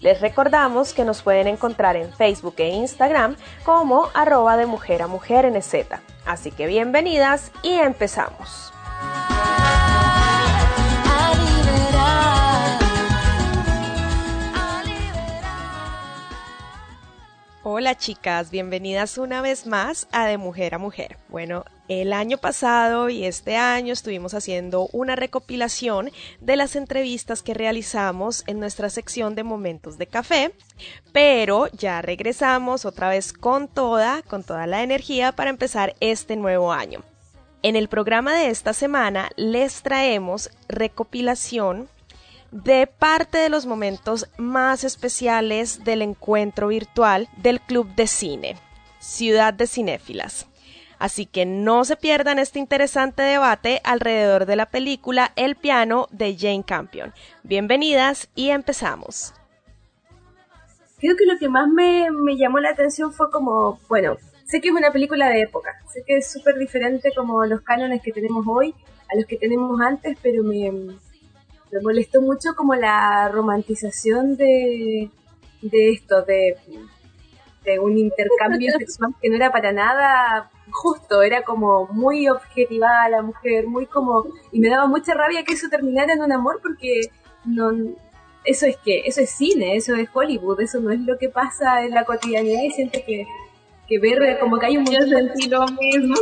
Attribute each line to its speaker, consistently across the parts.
Speaker 1: Les recordamos que nos pueden encontrar en Facebook e Instagram como arroba de mujer a mujer NZ. Así que bienvenidas y empezamos. Hola chicas, bienvenidas una vez más a De Mujer a Mujer. Bueno, el año pasado y este año estuvimos haciendo una recopilación de las entrevistas que realizamos en nuestra sección de Momentos de Café, pero ya regresamos otra vez con toda, con toda la energía para empezar este nuevo año. En el programa de esta semana les traemos recopilación de parte de los momentos más especiales del encuentro virtual del Club de Cine, Ciudad de Cinéfilas. Así que no se pierdan este interesante debate alrededor de la película El piano de Jane Campion. Bienvenidas y empezamos.
Speaker 2: Creo que lo que más me, me llamó la atención fue como, bueno, sé que es una película de época, sé que es súper diferente como los cánones que tenemos hoy a los que tenemos antes, pero me, me molestó mucho como la romantización de, de esto, de, de un intercambio sexual que no era para nada justo, era como muy objetivada la mujer, muy como, y me daba mucha rabia que eso terminara en un amor porque no, eso es que, eso es cine, eso es Hollywood, eso no es lo que pasa en la cotidianidad y siento que, que ver como que hay un montón
Speaker 3: de lo mismo.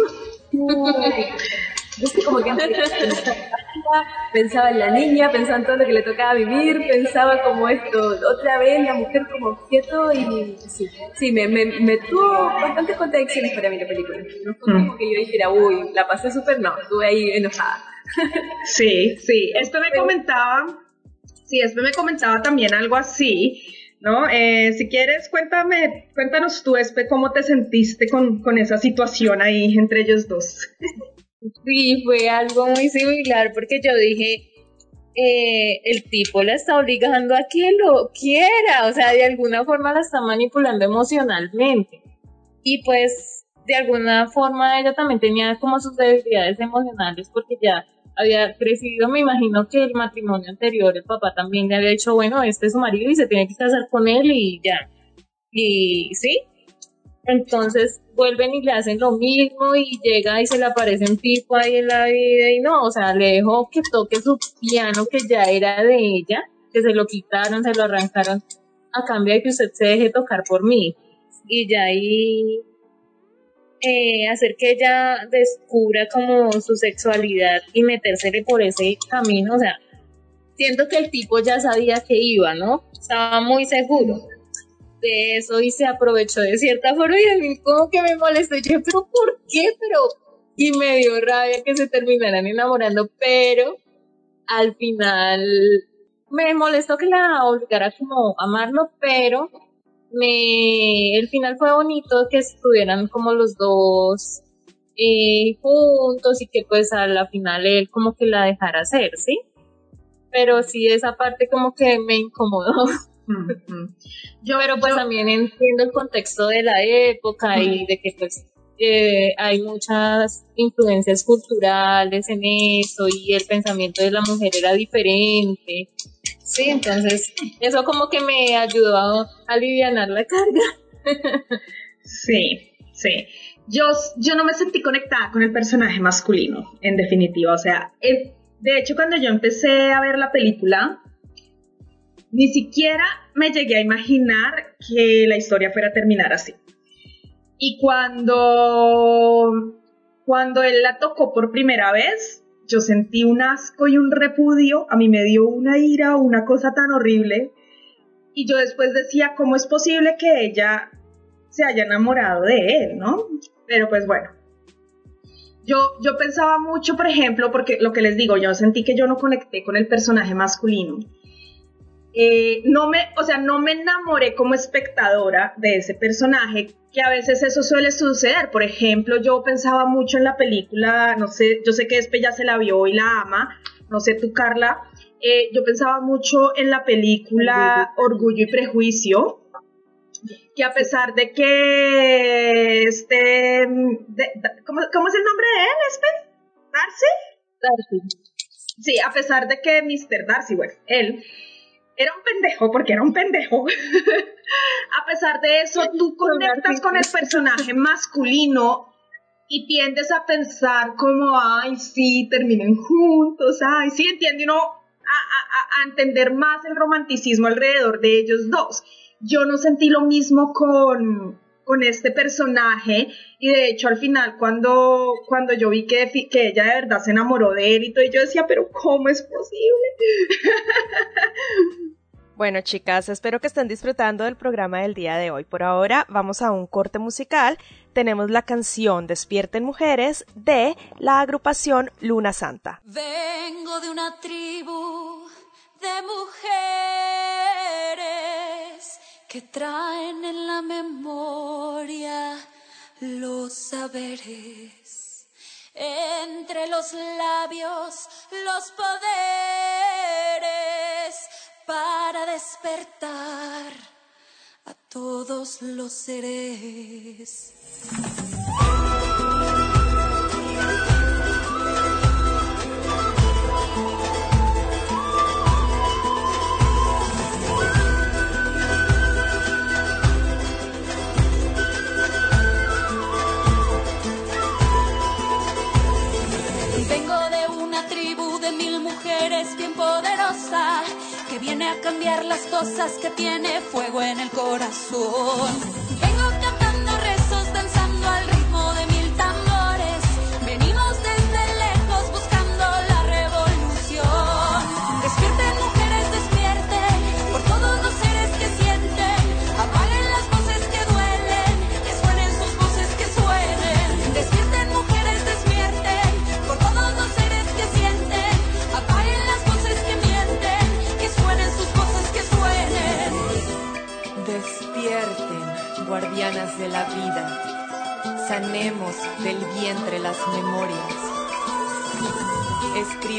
Speaker 2: Como que pensaba en la niña, pensaba en todo lo que le tocaba vivir, pensaba como esto, otra vez la mujer como objeto y sí, sí me, me, me tuvo bastantes contradicciones para mí la película. No fue como mm. que yo dijera, uy, la pasé súper, no, estuve ahí enojada.
Speaker 4: Sí, sí, esto me comentaba, sí, esto me comentaba también algo así, ¿no? Eh, si quieres, cuéntame, cuéntanos tú, Espe, cómo te sentiste con, con esa situación ahí entre ellos dos.
Speaker 5: Sí, fue algo muy similar porque yo dije, eh, el tipo la está obligando a que lo quiera, o sea, de alguna forma la está manipulando emocionalmente. Y pues, de alguna forma ella también tenía como sus debilidades emocionales porque ya había crecido, me imagino que el matrimonio anterior, el papá también le había dicho, bueno, este es su marido y se tiene que casar con él y ya. Y sí, entonces vuelven y le hacen lo mismo y llega y se le aparece un tipo ahí en la vida y no, o sea, le dejó que toque su piano que ya era de ella, que se lo quitaron, se lo arrancaron a cambio de que usted se deje tocar por mí. Y ya ahí eh, hacer que ella descubra como su sexualidad y metérsele por ese camino, o sea, siento que el tipo ya sabía que iba, ¿no? Estaba muy seguro eso y se aprovechó de cierta forma y a mí como que me molestó. Yo, pero ¿por qué? Pero, y me dio rabia que se terminaran enamorando, pero al final me molestó que la obligara como amarlo, pero me, el final fue bonito que estuvieran como los dos eh, juntos y que pues a la final él como que la dejara hacer, ¿sí? Pero sí esa parte como que me incomodó. Yo, Pero pues también entiendo el contexto de la época y de que pues eh, hay muchas influencias culturales en eso y el pensamiento de la mujer era diferente. Sí, entonces eso como que me ayudó a aliviar la carga.
Speaker 4: sí, sí. Yo, yo no me sentí conectada con el personaje masculino, en definitiva. O sea, de hecho cuando yo empecé a ver la película, ni siquiera me llegué a imaginar que la historia fuera a terminar así. Y cuando, cuando él la tocó por primera vez, yo sentí un asco y un repudio, a mí me dio una ira, una cosa tan horrible. Y yo después decía, ¿cómo es posible que ella se haya enamorado de él, no? Pero pues bueno. Yo, yo pensaba mucho, por ejemplo, porque lo que les digo, yo sentí que yo no conecté con el personaje masculino. Eh, no me, o sea, no me enamoré como espectadora de ese personaje, que a veces eso suele suceder. Por ejemplo, yo pensaba mucho en la película, no sé, yo sé que Espe ya se la vio y la ama, no sé tú, Carla, eh, yo pensaba mucho en la película Orgullo y Prejuicio, que a pesar de que este, ¿cómo, es el nombre de él, Espe? ¿Darcy?
Speaker 5: Darcy.
Speaker 4: Sí, a pesar de que Mr. Darcy, bueno, él era un pendejo porque era un pendejo. a pesar de eso, tú conectas con el personaje masculino y tiendes a pensar como, ay, sí, terminen juntos, ay, sí, entiende uno a, a, entender más el romanticismo alrededor de ellos dos. Yo no sentí lo mismo con, con este personaje y de hecho al final cuando, cuando yo vi que, que ella de verdad se enamoró de él y todo, yo decía, pero ¿cómo es posible?
Speaker 6: Bueno, chicas, espero que estén disfrutando del programa del día de hoy. Por ahora vamos a un corte musical. Tenemos la canción Despierten Mujeres de la agrupación Luna Santa.
Speaker 7: Vengo de una tribu de mujeres que traen en la memoria los saberes. Entre los labios, los poderes para despertar a todos los seres. Que viene a cambiar las cosas que tiene fuego en el corazón.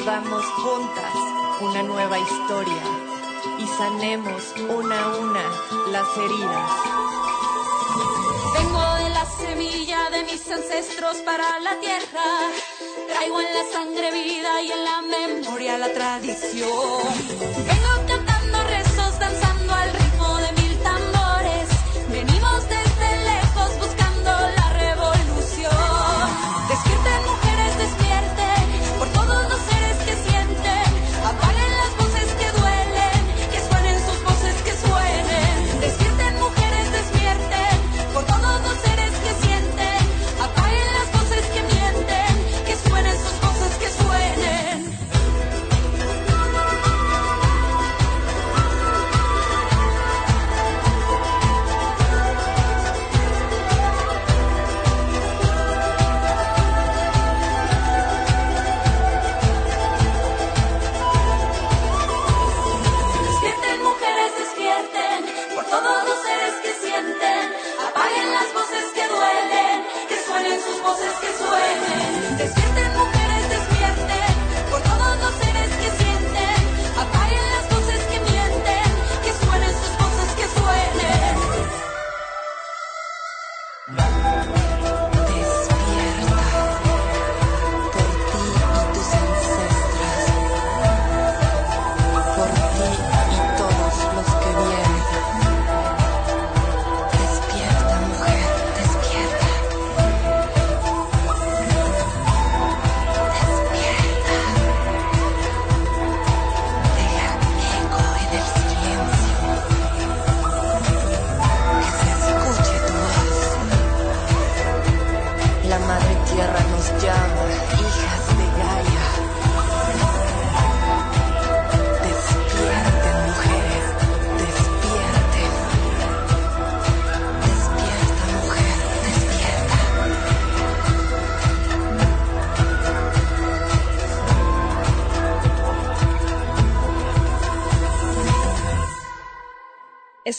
Speaker 8: Escribamos juntas una nueva historia y sanemos una a una las heridas.
Speaker 7: Vengo de la semilla de mis ancestros para la tierra. Traigo en la sangre vida y en la memoria la tradición. Vengo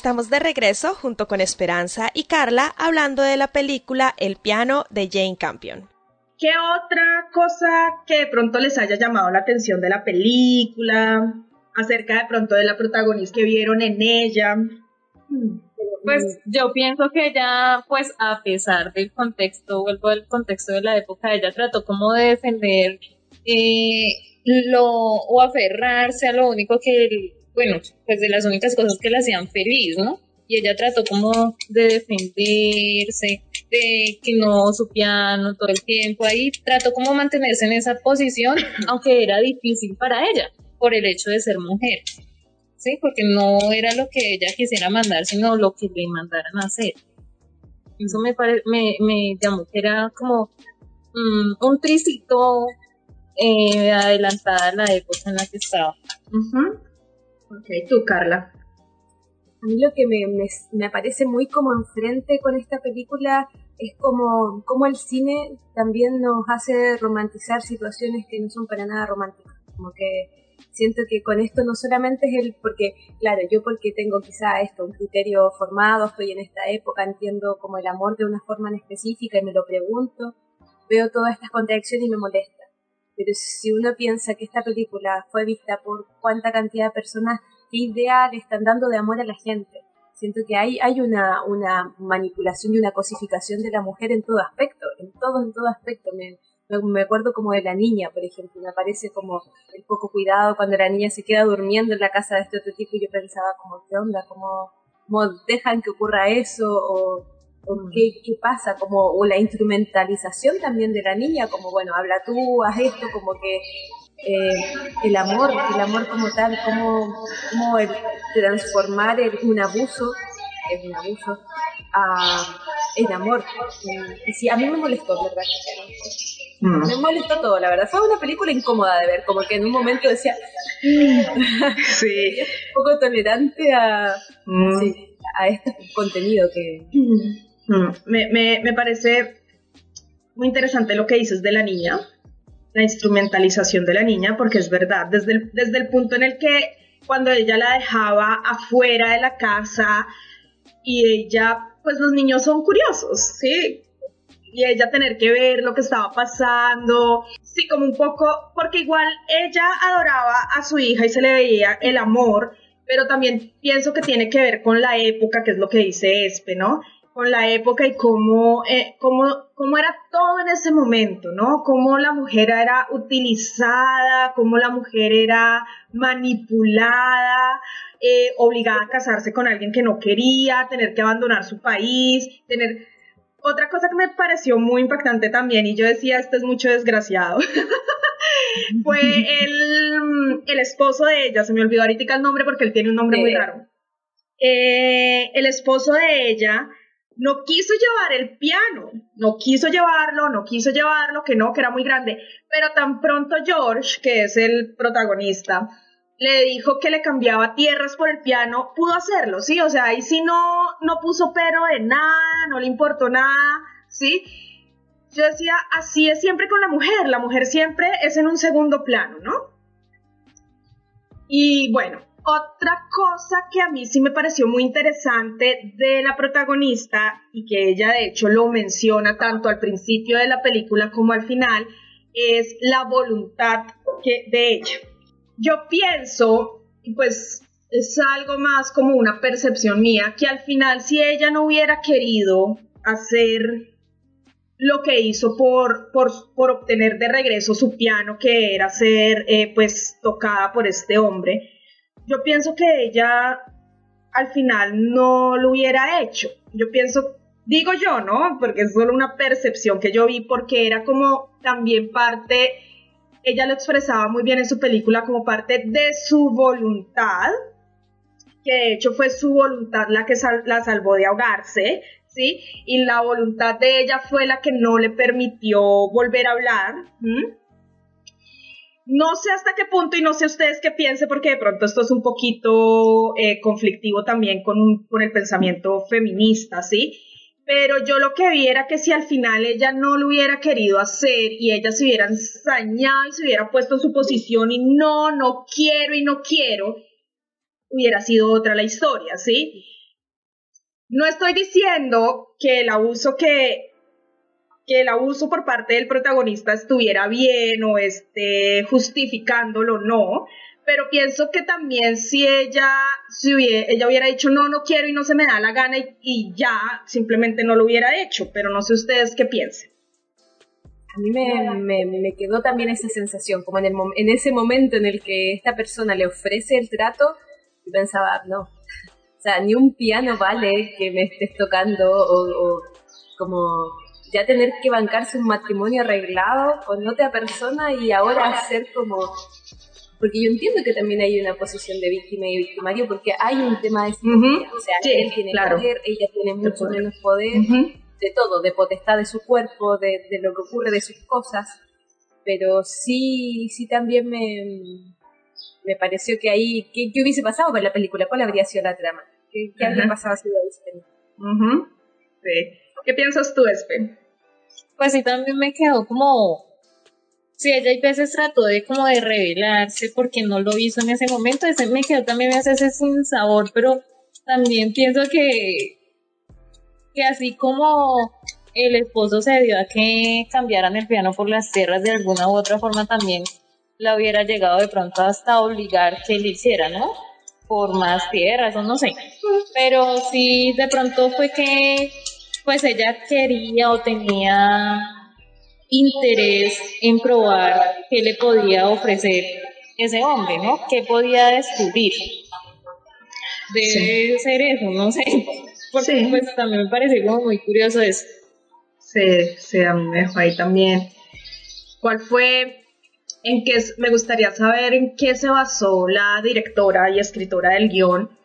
Speaker 6: Estamos de regreso junto con Esperanza y Carla hablando de la película El piano de Jane Campion.
Speaker 4: ¿Qué otra cosa que de pronto les haya llamado la atención de la película? Acerca de pronto de la protagonista que vieron en ella.
Speaker 5: Pues yo pienso que ella, pues a pesar del contexto, vuelvo al contexto de la época, ella trató como de defender eh, lo, o aferrarse a lo único que, bueno, pues de las únicas cosas que la hacían feliz, ¿no? Y ella trató como de defenderse, de que no su piano todo el tiempo ahí, trató como mantenerse en esa posición, aunque era difícil para ella, por el hecho de ser mujer. Sí, porque no era lo que ella quisiera mandar, sino lo que le mandaran a hacer. Eso me, me, me llamó que era como mm, un tricito eh, adelantada a la época en la que estaba.
Speaker 4: Ok, tú, Carla.
Speaker 2: A mí lo que me, me, me muy como enfrente con esta película es como, como el cine también nos hace romantizar situaciones que no son para nada románticas. Como que siento que con esto no solamente es el, porque, claro, yo porque tengo quizá esto, un criterio formado, estoy en esta época, entiendo como el amor de una forma en específica y me lo pregunto, veo todas estas contradicciones y me molesta. Pero si uno piensa que esta película fue vista por cuánta cantidad de personas, qué idea le están dando de amor a la gente. Siento que hay, hay una, una manipulación y una cosificación de la mujer en todo aspecto, en todo, en todo aspecto. Me, me acuerdo como de la niña, por ejemplo, me parece como el poco cuidado cuando la niña se queda durmiendo en la casa de este otro tipo y yo pensaba como, ¿qué onda? ¿Cómo, cómo dejan que ocurra eso? ¿O, o qué, qué, pasa? Como, o la instrumentalización también de la niña, como, bueno, habla tú, haz esto, como que eh, el amor, el amor como tal, como, como el transformar el, un abuso, es un abuso, a el amor. Y, sí, a mí me molestó, ¿verdad? Mm. Me molestó todo, la verdad. Fue una película incómoda de ver, como que en un momento decía,
Speaker 4: sí.
Speaker 2: un poco tolerante a, mm. sí, a este contenido que...
Speaker 4: Mm. Me, me, me parece muy interesante lo que dices de la niña, la instrumentalización de la niña, porque es verdad, desde el, desde el punto en el que cuando ella la dejaba afuera de la casa y ella, pues los niños son curiosos, ¿sí? y ella tener que ver lo que estaba pasando, sí, como un poco, porque igual ella adoraba a su hija y se le veía el amor, pero también pienso que tiene que ver con la época, que es lo que dice Espe, ¿no? Con la época y cómo, eh, cómo, cómo era todo en ese momento, ¿no? Cómo la mujer era utilizada, cómo la mujer era manipulada, eh, obligada a casarse con alguien que no quería, tener que abandonar su país, tener otra cosa que me pareció muy impactante también, y yo decía, este es mucho desgraciado, fue el, el, esposo de ella, se me olvidó ahorita el nombre porque él tiene un nombre muy raro. Eh, el esposo de ella no quiso llevar el piano, no quiso llevarlo, no quiso llevarlo, que no, que era muy grande, pero tan pronto George, que es el protagonista, le dijo que le cambiaba tierras por el piano, pudo hacerlo, ¿sí? O sea, ahí sí no, no puso pero de nada, no le importó nada, ¿sí? Yo decía, así es siempre con la mujer, la mujer siempre es en un segundo plano, ¿no? Y bueno, otra cosa que a mí sí me pareció muy interesante de la protagonista y que ella de hecho lo menciona tanto al principio de la película como al final, es la voluntad que, de ella. Yo pienso, pues es algo más como una percepción mía, que al final si ella no hubiera querido hacer lo que hizo por, por, obtener de regreso su piano, que era ser eh, pues tocada por este hombre, yo pienso que ella al final no lo hubiera hecho. Yo pienso, digo yo, ¿no? Porque es solo una percepción que yo vi, porque era como también parte ella lo expresaba muy bien en su película como parte de su voluntad, que de hecho fue su voluntad la que la salvó de ahogarse, ¿sí? Y la voluntad de ella fue la que no le permitió volver a hablar. No sé hasta qué punto y no sé ustedes qué piensen porque de pronto esto es un poquito eh, conflictivo también con, con el pensamiento feminista, ¿sí? pero yo lo que vi era que si al final ella no lo hubiera querido hacer y ella se hubiera ensañado y se hubiera puesto en su posición y no, no quiero y no quiero, hubiera sido otra la historia, ¿sí? no estoy diciendo que el abuso que que el abuso por parte del protagonista estuviera bien o esté justificándolo, no, pero pienso que también si ella, si hubiera, ella hubiera dicho no, no quiero y no se me da la gana y, ya, simplemente no lo hubiera hecho, pero no sé ustedes qué piensen.
Speaker 2: A mí me, quedó también esa sensación, como en, el, en ese momento en el que esta persona le ofrece el trato, y pensaba, no, o sea, ni un piano vale que me estés tocando o, o como ya tener que bancarse un matrimonio arreglado con otra persona y ahora hacer como porque yo entiendo que también hay una posición de víctima y victimario porque hay un tema de o sea, él tiene poder, ella tiene mucho menos poder, de todo, de potestad de su cuerpo, de, lo que ocurre de sus cosas, pero sí, sí también me, me pareció que ahí, ¿qué, hubiese pasado con la película? ¿Cuál habría sido la trama? ¿Qué, habría pasado si
Speaker 4: hubiese sí. ¿Qué piensas tú, Espe?
Speaker 5: Pues sí, también me quedó como Sí, ella a veces trató de como de revelarse porque no lo hizo en ese momento. Ese me quedó también me ese sin sabor, pero también pienso que, que así como el esposo se dio a que cambiaran el piano por las tierras de alguna u otra forma también la hubiera llegado de pronto hasta obligar que le hiciera, ¿no? Por más tierras o no sé. Pero sí, de pronto fue que pues ella quería o tenía interés en probar qué le podía ofrecer ese hombre, ¿no? ¿Qué podía descubrir? Debe ser eso, no sé. Porque pues también me parece como muy curioso eso.
Speaker 4: Sí, sí, a mí me dejó ahí también. ¿Cuál fue, en qué, me gustaría saber en qué se basó la directora y escritora del guion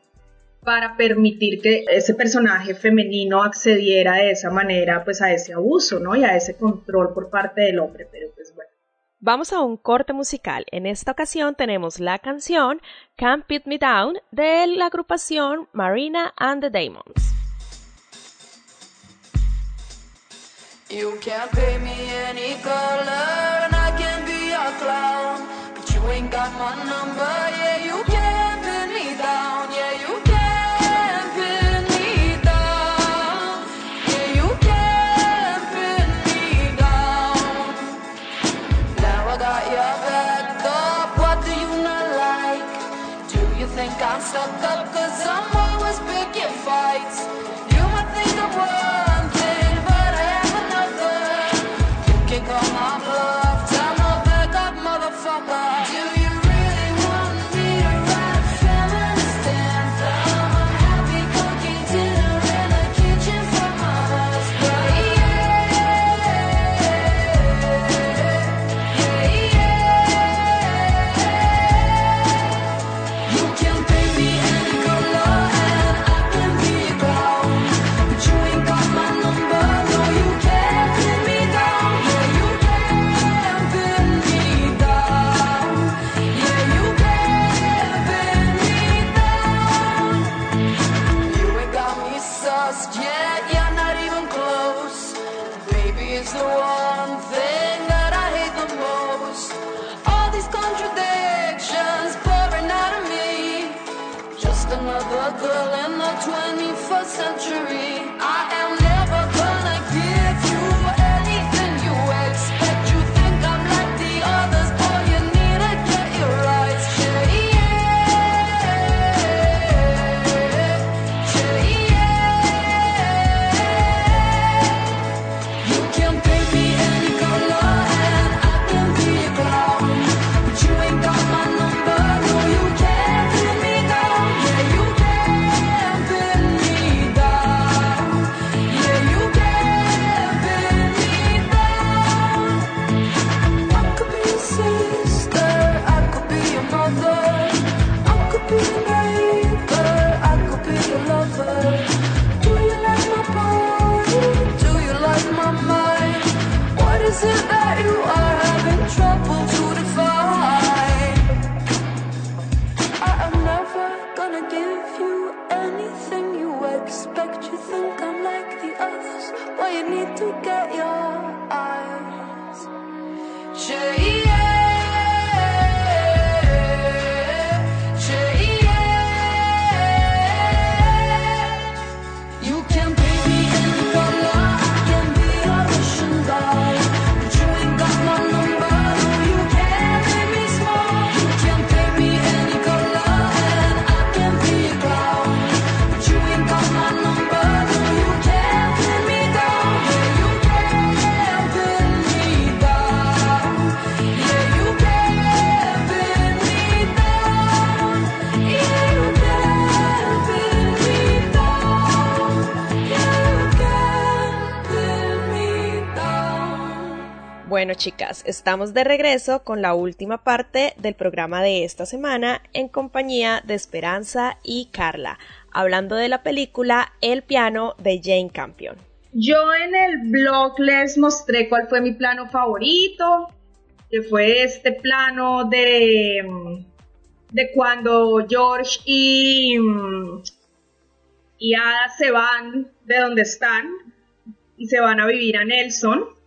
Speaker 4: para permitir que ese personaje femenino accediera de esa manera pues a ese abuso, ¿no? Y a ese control por parte del hombre, pero pues bueno.
Speaker 6: Vamos a un corte musical. En esta ocasión tenemos la canción Can't Put Me Down de la agrupación Marina and the Demons. You can't pay me any color and I can be a clown, but you ain't got my number, stuck up cause I'm always picking fights. 21st century. Bueno, chicas, estamos de regreso con la última parte del programa de esta semana en compañía de Esperanza y Carla, hablando de la película El piano de Jane Campion.
Speaker 4: Yo en el blog les mostré cuál fue mi plano favorito, que fue este plano de, de cuando George y, y Ada se van de donde están y se van a vivir a Nelson.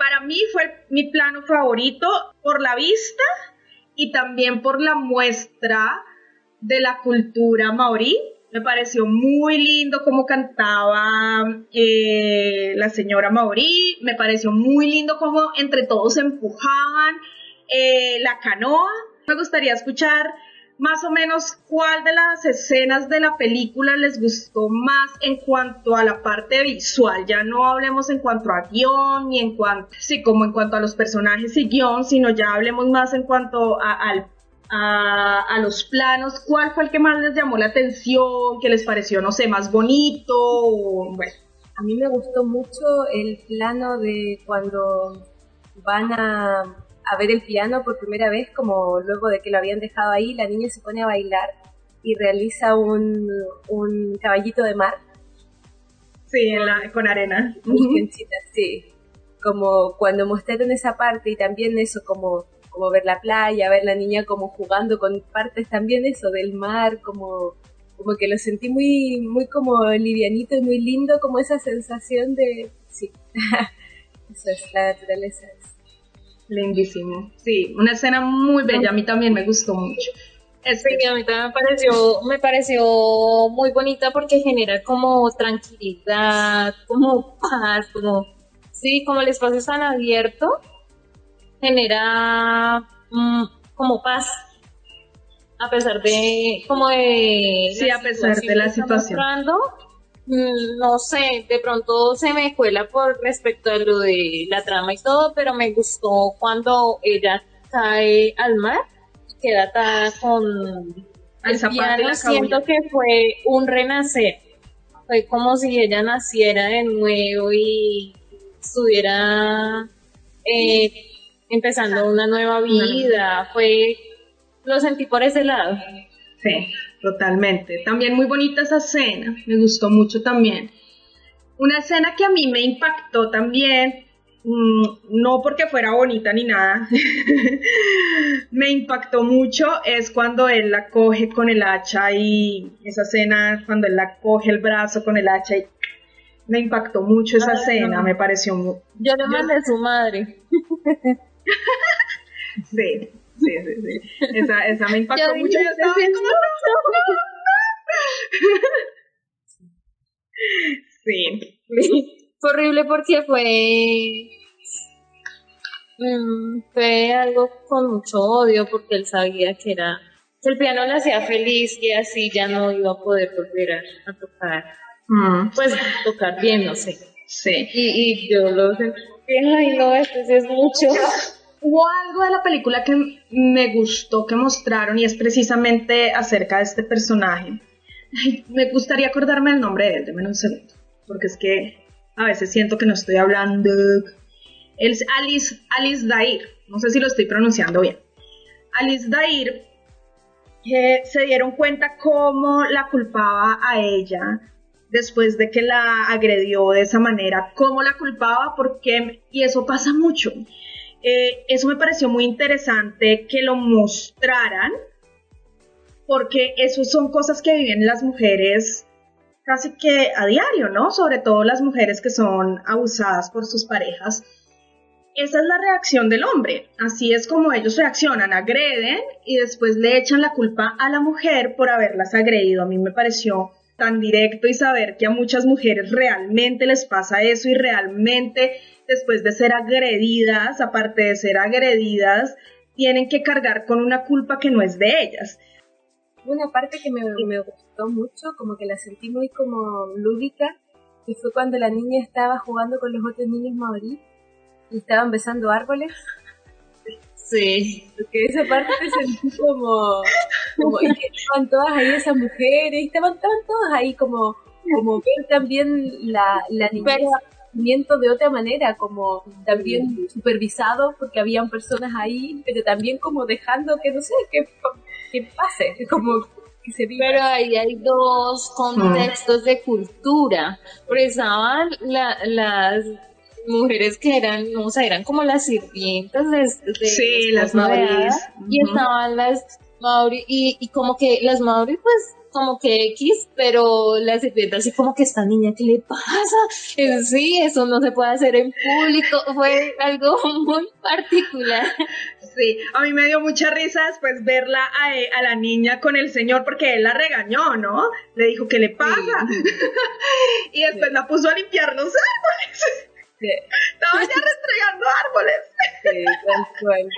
Speaker 4: Para mí fue mi plano favorito por la vista y también por la muestra de la cultura maorí me pareció muy lindo cómo cantaba eh, la señora Mauri. Me pareció muy lindo cómo entre todos empujaban eh, la canoa. Me gustaría escuchar más o menos cuál de las escenas de la película les gustó más en cuanto a la parte visual. Ya no hablemos en cuanto a guion ni en cuanto, sí, como en cuanto a los personajes y guion, sino ya hablemos más en cuanto a, al a, los planos, ¿cuál fue el que más les llamó la atención, que les pareció, no sé, más bonito? bueno.
Speaker 2: A mí me gustó mucho el plano de cuando van a, a, ver el piano por primera vez, como luego de que lo habían dejado ahí, la niña se pone a bailar y realiza un, un caballito de mar.
Speaker 4: Sí, con arena.
Speaker 2: sí. Como cuando mostraron esa parte y también eso, como como ver la playa, ver la niña como jugando con partes también eso del mar, como, como que lo sentí muy, muy como livianito y muy lindo, como esa sensación de, sí, eso es, la naturaleza es.
Speaker 4: Lindísimo, sí, una escena muy bella, a mí también me gustó mucho.
Speaker 5: Este. Sí, a mí también me pareció, me pareció muy bonita porque genera como tranquilidad, como paz, como, sí, como el espacio es tan abierto, genera mm, como paz a pesar de como de
Speaker 4: sí a pesar de la situación
Speaker 5: no sé de pronto se me cuela por respecto a lo de la trama y todo pero me gustó cuando ella cae al mar queda atada con el piano siento que fue un renacer. Fue como si ella naciera de nuevo y estuviera eh, empezando una nueva vida, fue, lo sentí por ese lado.
Speaker 4: Sí, totalmente. También muy bonita esa escena, me gustó mucho también. Una escena que a mí me impactó también, mm, no porque fuera bonita ni nada, me impactó mucho es cuando él la coge con el hacha y esa escena, cuando él la coge el brazo con el hacha y me impactó mucho esa escena, me pareció muy...
Speaker 5: Yo le mandé a su madre.
Speaker 4: sí, sí, sí, sí. Esa, esa me impactó mucho. Yo estaba como... sí.
Speaker 5: Fue horrible porque fue... Mm, fue algo con mucho odio porque él sabía que era que el piano le hacía feliz y así ya no iba a poder volver a, tocar mm. pues tocar bien no sé
Speaker 4: sí
Speaker 5: y, y yo lo sentí ay no esto sí es mucho
Speaker 4: Hubo algo de la película que me gustó que mostraron y es precisamente acerca de este personaje. me gustaría acordarme el nombre de él, déme un segundo, porque es que a veces siento que no estoy hablando. Él es Alice, Alice Dair, no sé si lo estoy pronunciando bien. Alice Dair se dieron cuenta cómo la culpaba a ella después de que la agredió de esa manera, cómo la culpaba, porque, y eso pasa mucho. Eh, eso me pareció muy interesante que lo mostraran, porque eso son cosas que viven las mujeres casi que a diario, ¿no? Sobre todo las mujeres que son abusadas por sus parejas. Esa es la reacción del hombre, así es como ellos reaccionan, agreden y después le echan la culpa a la mujer por haberlas agredido. A mí me pareció tan directo y saber que a muchas mujeres realmente les pasa eso y realmente después de ser agredidas, aparte de ser agredidas, tienen que cargar con una culpa que no es de ellas.
Speaker 2: Una parte que me, gustó mucho, como que la sentí muy como lúdica, y fue cuando la niña estaba jugando con los otros niños maorí y estaban besando árboles.
Speaker 5: Sí.
Speaker 2: Porque esa parte me sentí como, como y que estaban todas ahí esas mujeres, estaban, estaban todas ahí como, como ver también la, la niñez sentimiento de otra manera, como también supervisado porque habían personas ahí, pero también como dejando que no sé, que, que pase, como que se viva.
Speaker 5: Pero ahí hay dos contextos de cultura. Porque estaban la- las mujeres que eran, no, o sea, eran como las sirvientas de, de
Speaker 4: Sí, las
Speaker 5: de
Speaker 4: Mauris.
Speaker 5: Ada, Y estaban las Mauri, y, y como que las Mauri, pues, como que X, pero las sirvientas así como que esta niña, ¿qué le pasa? Eh, Sí, eso no se puede hacer en público, fue algo muy particular.
Speaker 4: Sí, a mí me dio mucha risa después verla a, a la niña con el señor porque él la regañó, ¿no? Le dijo, ¿qué le pasa? y después la puso a limpiar los árboles. Estaba ya restregando árboles.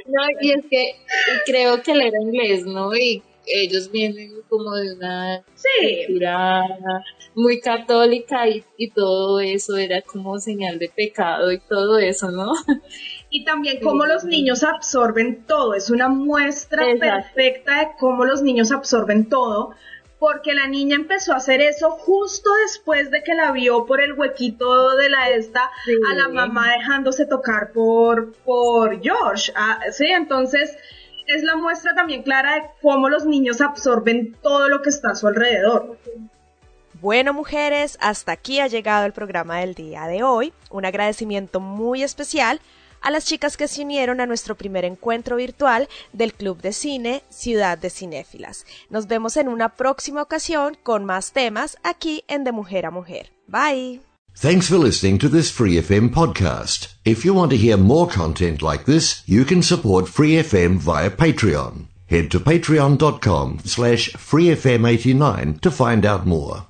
Speaker 5: No, y es que creo que él era inglés, ¿no? Y ellos vienen como de una
Speaker 4: Sí.
Speaker 5: cultura muy católica y, y todo eso era como señal de pecado y todo eso, ¿no?
Speaker 4: Y también cómo los niños absorben todo. Es una muestra
Speaker 5: Exacto.
Speaker 4: perfecta de cómo los niños absorben todo. Porque la niña empezó a hacer eso justo después de que la vio por el huequito de la esta a la mamá dejándose tocar por, por Josh. Ah, sí, entonces es la muestra también clara de cómo los niños absorben todo lo que está a su alrededor.
Speaker 6: Bueno, mujeres, hasta aquí ha llegado el programa del día de hoy. Un agradecimiento muy especial a las chicas que se unieron a nuestro primer encuentro virtual del Club de Cine Ciudad de Cinéfilas. Nos vemos en una próxima ocasión con más temas aquí en De Mujer a Mujer. Bye.
Speaker 9: Thanks for listening to this Free FM podcast. If you want to hear more content like this, you can support Free FM via Patreon. Head to patreon.com slash freefm89 to find out more.